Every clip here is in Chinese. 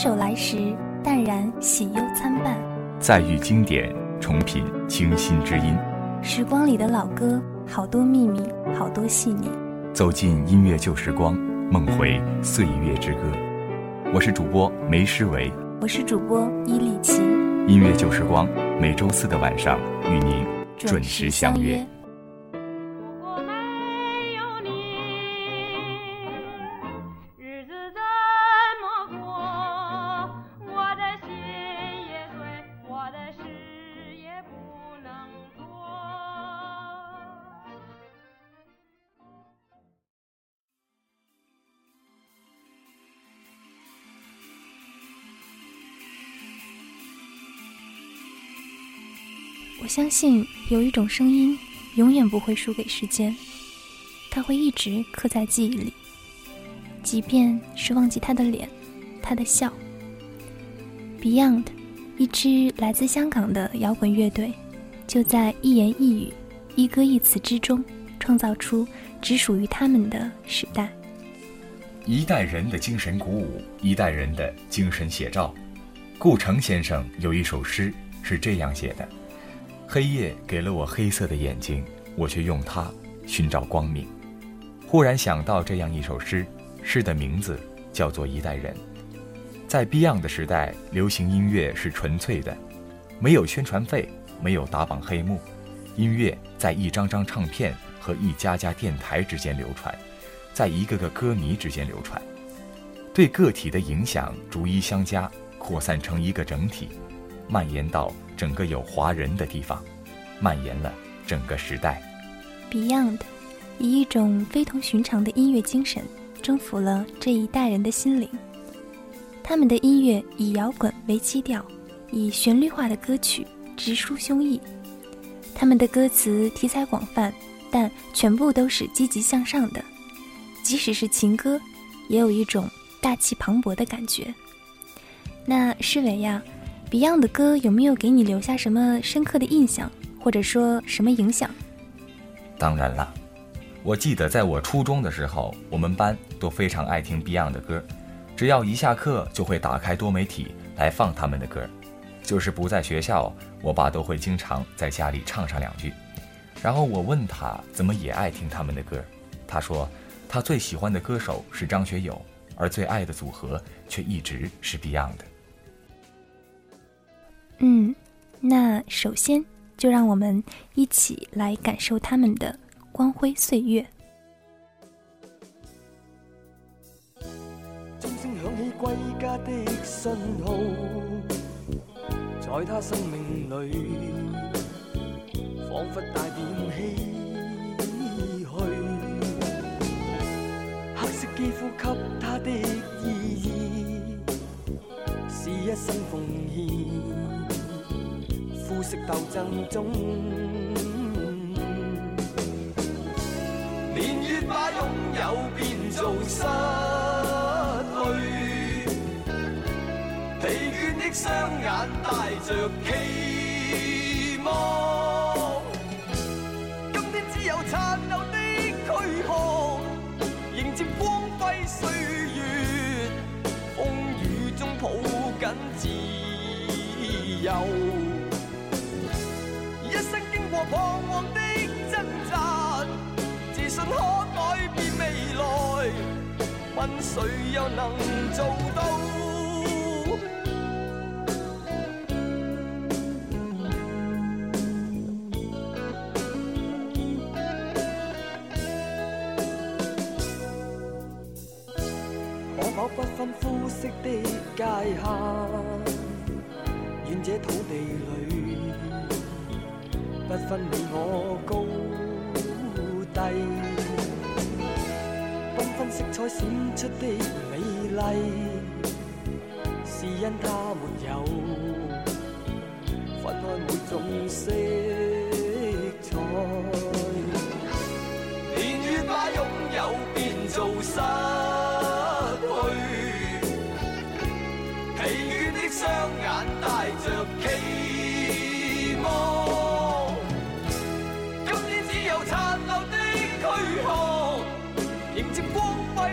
首来时，淡然喜忧参半；再遇经典，重品清新之音。时光里的老歌，好多秘密，好多细腻。走进音乐旧时光，梦回岁月之歌。我是主播梅诗维，我是主播伊利琪。音乐旧时光，每周四的晚上与您准时相约。我相信有一种声音永远不会输给时间，它会一直刻在记忆里，即便是忘记他的脸，他的笑。Beyond，一支来自香港的摇滚乐队，就在一言一语、一歌一词之中，创造出只属于他们的时代。一代人的精神鼓舞，一代人的精神写照。顾城先生有一首诗是这样写的。黑夜给了我黑色的眼睛，我却用它寻找光明。忽然想到这样一首诗，诗的名字叫做《一代人》。在 Beyond 的时代，流行音乐是纯粹的，没有宣传费，没有打榜黑幕，音乐在一张张唱片和一家家电台之间流传，在一个个歌迷之间流传，对个体的影响逐一相加，扩散成一个整体，蔓延到。整个有华人的地方，蔓延了整个时代。Beyond 以一种非同寻常的音乐精神，征服了这一代人的心灵。他们的音乐以摇滚为基调，以旋律化的歌曲直抒胸臆。他们的歌词题材广泛，但全部都是积极向上的。即使是情歌，也有一种大气磅礴的感觉。那诗伟呀。Beyond 的歌有没有给你留下什么深刻的印象，或者说什么影响？当然了，我记得在我初中的时候，我们班都非常爱听 Beyond 的歌，只要一下课就会打开多媒体来放他们的歌。就是不在学校，我爸都会经常在家里唱上两句。然后我问他怎么也爱听他们的歌，他说他最喜欢的歌手是张学友，而最爱的组合却一直是 Beyond。嗯，那首先就让我们一起来感受他们的光辉岁月。钟声响起归家的信号，在他生命里，仿佛带点唏嘘。黑色肌肤给他的意义，是一生奉献。肤色斗争中，年月把拥有变做失去，疲倦的双眼带着期望。今天只有残留的躯壳，迎接光辉岁月，风雨中抱紧自由。一生经过彷徨的挣扎，自信可改变未来，问谁又能做到？可否不分肤色的界限，愿这土地里。不分你我高低，缤纷色彩闪出的美丽，是因它没有分开每种色彩。年月把拥有变做失去，疲倦的双眼带着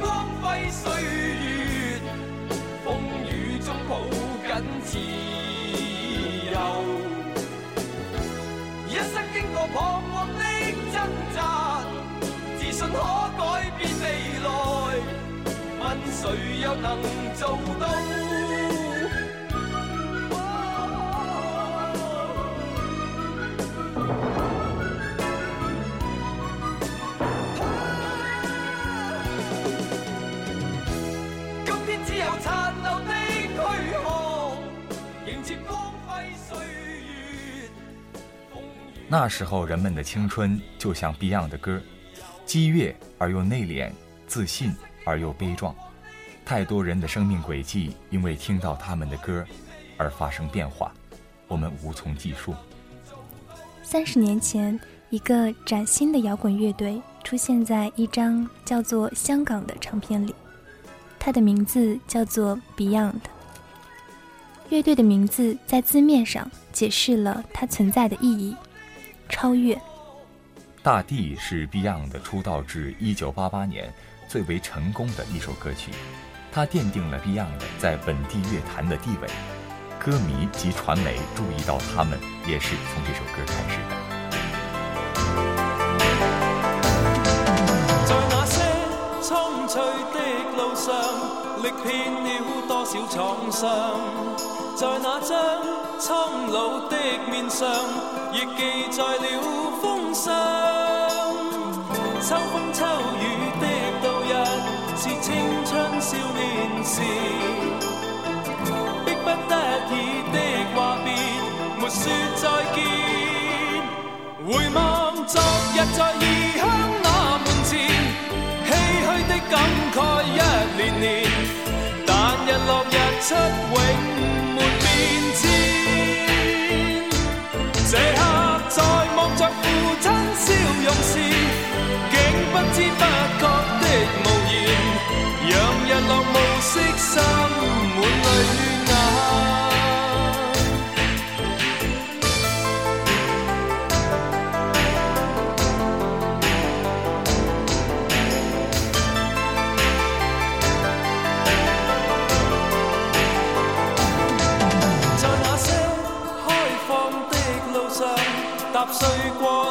光辉岁月风雨中抱紧自由一生经过彷徨的挣扎自信可改变未来。问谁又能做到？那时候人们的青春就像 Beyond 的歌，激越而又内敛，自信而又悲壮。太多人的生命轨迹因为听到他们的歌而发生变化，我们无从计数。三十年前，一个崭新的摇滚乐队出现在一张叫做《香港》的唱片里，它的名字叫做 Beyond。乐队的名字在字面上解释了它存在的意义。超越，大地是 Beyond 出道至一九八八年最为成功的一首歌曲，它奠定了 Beyond 在本地乐坛的地位，歌迷及传媒注意到他们也是从这首歌开始的。在那些苍翠的路上，历遍了多少创伤。在那张苍老的面上，亦记载了风霜。秋风秋雨的度日，是青春少年时。迫不得已的话别，没说再见。回望昨日在异乡那门前，唏嘘的感慨一年年。但日落日出永。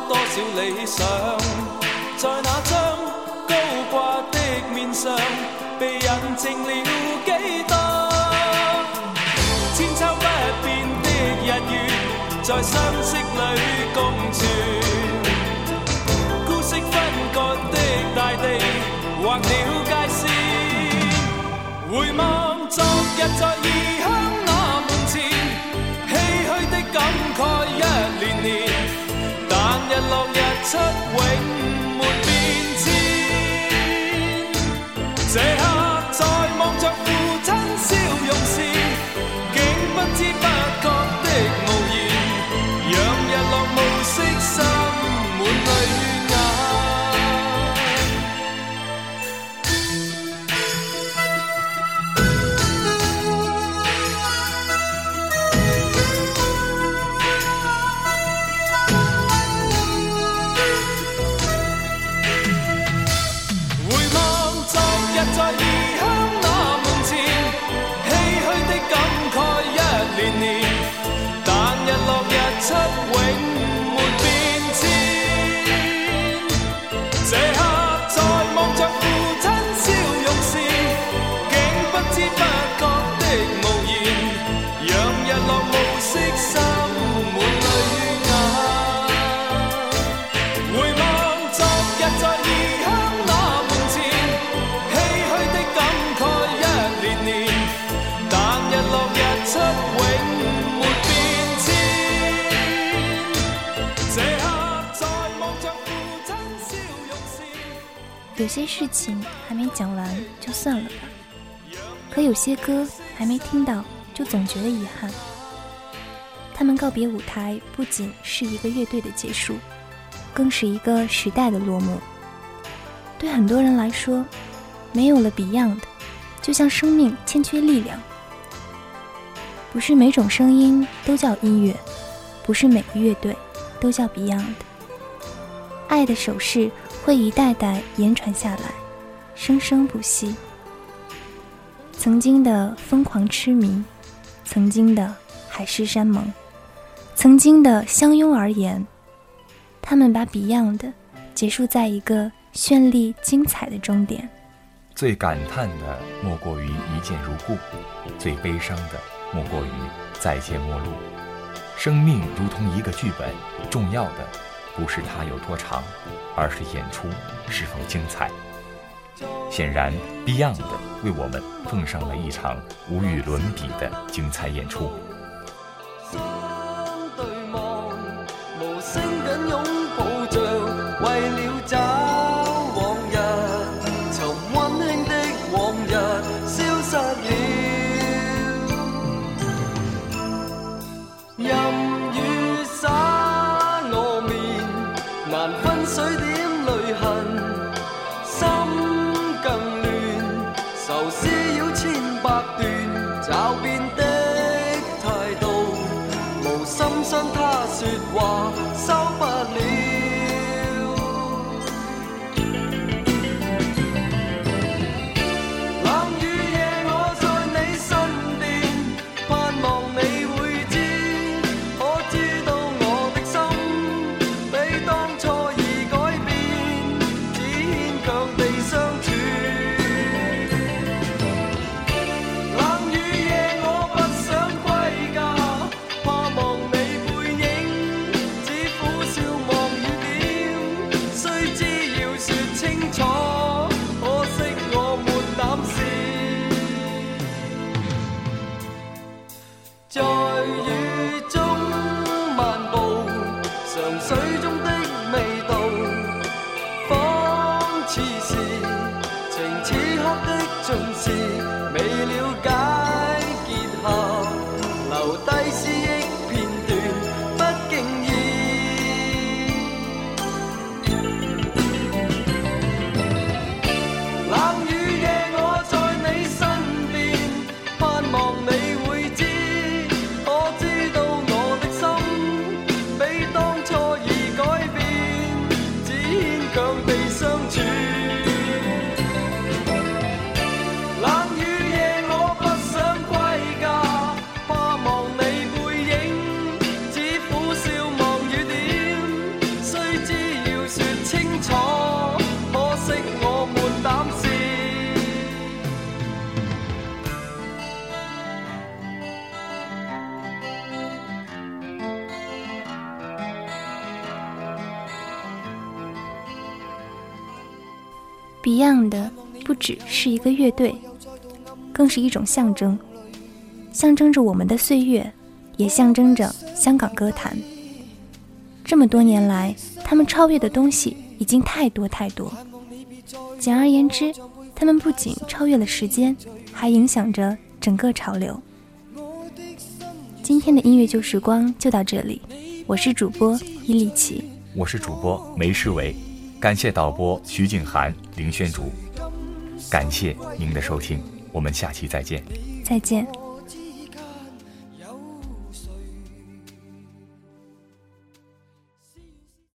多少理想，在那张高挂的面上，被印证了几多？千秋不变的日月，在相识里共存。孤息分割的大地，划了界线。回望昨日在异乡日落日出，永 up? 有些事情还没讲完就算了吧，可有些歌还没听到就总觉得遗憾。他们告别舞台，不仅是一个乐队的结束，更是一个时代的落幕。对很多人来说，没有了 Beyond，就像生命欠缺力量。不是每种声音都叫音乐，不是每个乐队都叫 Beyond。爱的手势。会一代代延传下来，生生不息。曾经的疯狂痴迷，曾经的海誓山盟，曾经的相拥而言，他们把 Beyond 结束在一个绚丽精彩的终点。最感叹的莫过于一见如故，最悲伤的莫过于再见陌路。生命如同一个剧本，重要的。不是它有多长，而是演出是否精彩。显然，Beyond 为我们奉上了一场无与伦比的精彩演出。说话。在远 Beyond 不只是一个乐队，更是一种象征，象征着我们的岁月，也象征着香港歌坛。这么多年来，他们超越的东西已经太多太多。简而言之，他们不仅超越了时间，还影响着整个潮流。今天的音乐旧时光就到这里，我是主播伊利奇，我是主播梅世伟。感谢导播徐景涵、林轩竹，感谢您的收听，我们下期再见。再见。